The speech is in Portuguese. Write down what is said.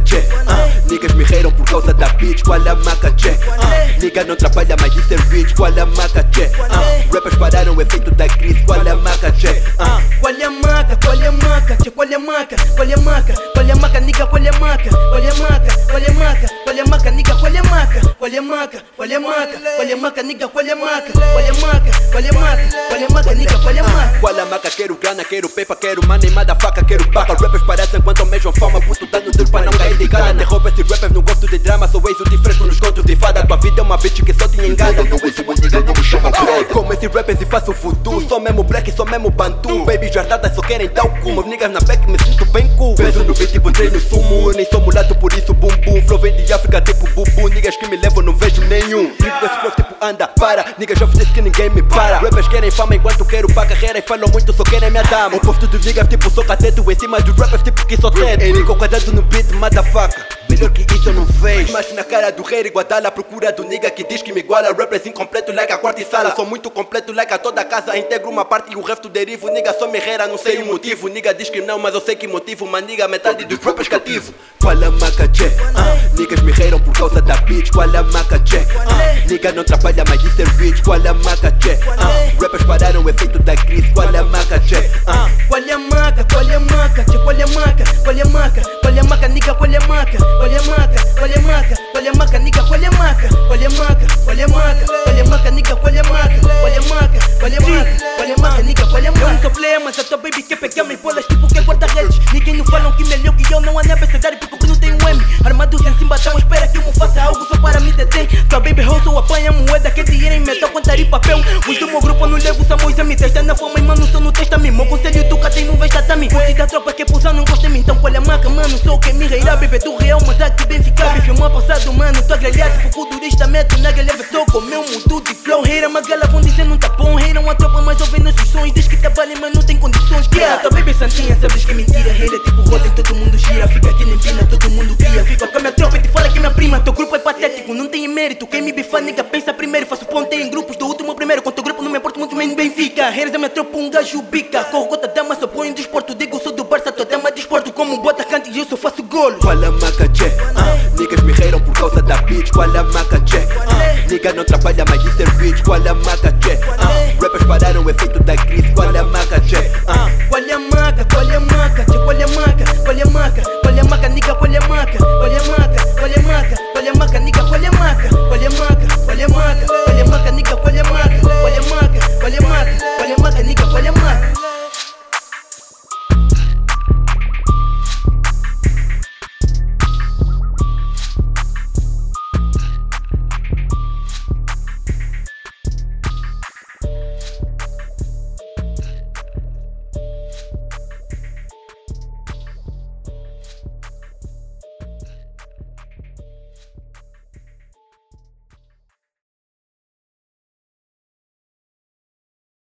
tchê uh, Niggas me reiram por causa da bitch Qual a maca tchê uh, Nigga não trabalha mais de ser rich Qual a maca tchê uh, Rappers pararam o efeito da crise Qual a maca tchê uh, Qual é a maca, qual é a maca, tchê, qual é a maca, qual é a maca, qual é a maca, nigga, qual é a maca, qual é a maca, qual é a maca, qual é a maca, nigga, qual é a maca, qual é a maca, qual é a maca, qual é a maca, nigga, qual é a maca, qual é a maca, qual é a maca, qual é a maca, nigga, qual é a maca. Qual a maca? Quero grana, quero pepa, quero money, faca, quero paca Rappers parecem quanto mesmo fama, puto dando de drama, sou ex o diferente nos contos de fada. Tua vida é uma bitch que só te engana. Não esse uma nigga, não me chama Como esse rappers e faço futuro Sou mesmo black, sou mesmo bantu. Baby jardadas só querem dar o cu. Meus niggas na back me sinto bem cool. Peso no beat, tipo treino sumo. Eu nem sou mulato, por isso bum bum. Flow vem de África, tipo bubu Niggas que me levam, não vejo nenhum. Tipo esse flow, tipo anda, para. Niggas já disse que ninguém me para. Rappers querem fama enquanto quero pra carreira E falam muito, só querem minha dama. O posto dos niggas, tipo sou cateto Em cima dos rappers, tipo que sou teto Henrique quadrado no beat, motherfucker. Melhor que isso vejo Mas na cara do rei iguadala à procura do nigga que diz que me iguala Rappers incompleto like a quarta e sala Sou muito completo like a toda casa Integro uma parte e o resto derivo Nigga só me reira, não sei o motivo Nigga diz que não, mas eu sei que motivo Mas nigga metade dos rappers cativo Qual a maca, tchê? Uh, niggas me reiram por causa da bitch Qual a maca, tchê? Uh, nigga não trabalha mais de ser rich Qual a maca, tchê? Uh, rappers pararam o efeito da crise Qual a maca, tchê? Uh, qual é a maca, qual é a maca, qual é a maca, qual é a maca, qual é a maca, nigga, qual é a maca, qual é a maca, maca, é nigga, qual é a maca, qual é a maca, qual é a maca, qual é a maca, nigga, qual é a maca. Eu não sou mas a tua baby quer pegar minhas bolas tipo que guarda redes. Ninguém não falam que melhor que eu não ando a abecedário porque eu não tenho M. Armados em cima, tão espera que eu me faça algo só para me deter. Tua baby rosto apanha moeda que dinheiro em metal, contar e papel. Os do meu grupo não levo Samuel a me testa na fama e mano, só no testa tu tem vejo a tropa que pousa não gosta de mim. Então qual é a maca, mano? Sou quem me reirá, bebê do real, mas aqui bem ficar. Filma passado, mano, tô agrelhado, tipo durista, meto na galera, sou com meu mundo de flow. Reira, magala, vão dizer não tá bom. Reiram a tropa, mas ouvindo esses sons. Diz que trabalha, mas não tem condições. Que yeah. tua baby santinha, sabes que é mentira. Reira tipo roda todo mundo gira. Fica aqui na empina, todo mundo guia. Fica com a minha tropa e te fala que é minha prima. Teu grupo é patético, não tem mérito. Quem me bifa, nigga, importo muito, bem fica. Reiras é minha tropa, um gajo bica. Corro gota dama, só põe desporto. Digo, sou do Barça, tua dama desporto. Como um bota cante e eu só faço golo. Qual a maca, tchê? Uh, niggas me reiram por causa da bitch. Qual a maca, tchê? Uh, nigga não trabalha mais de ser bitch. Qual a maca, tchê? Uh, rappers pararam o efeito da crise.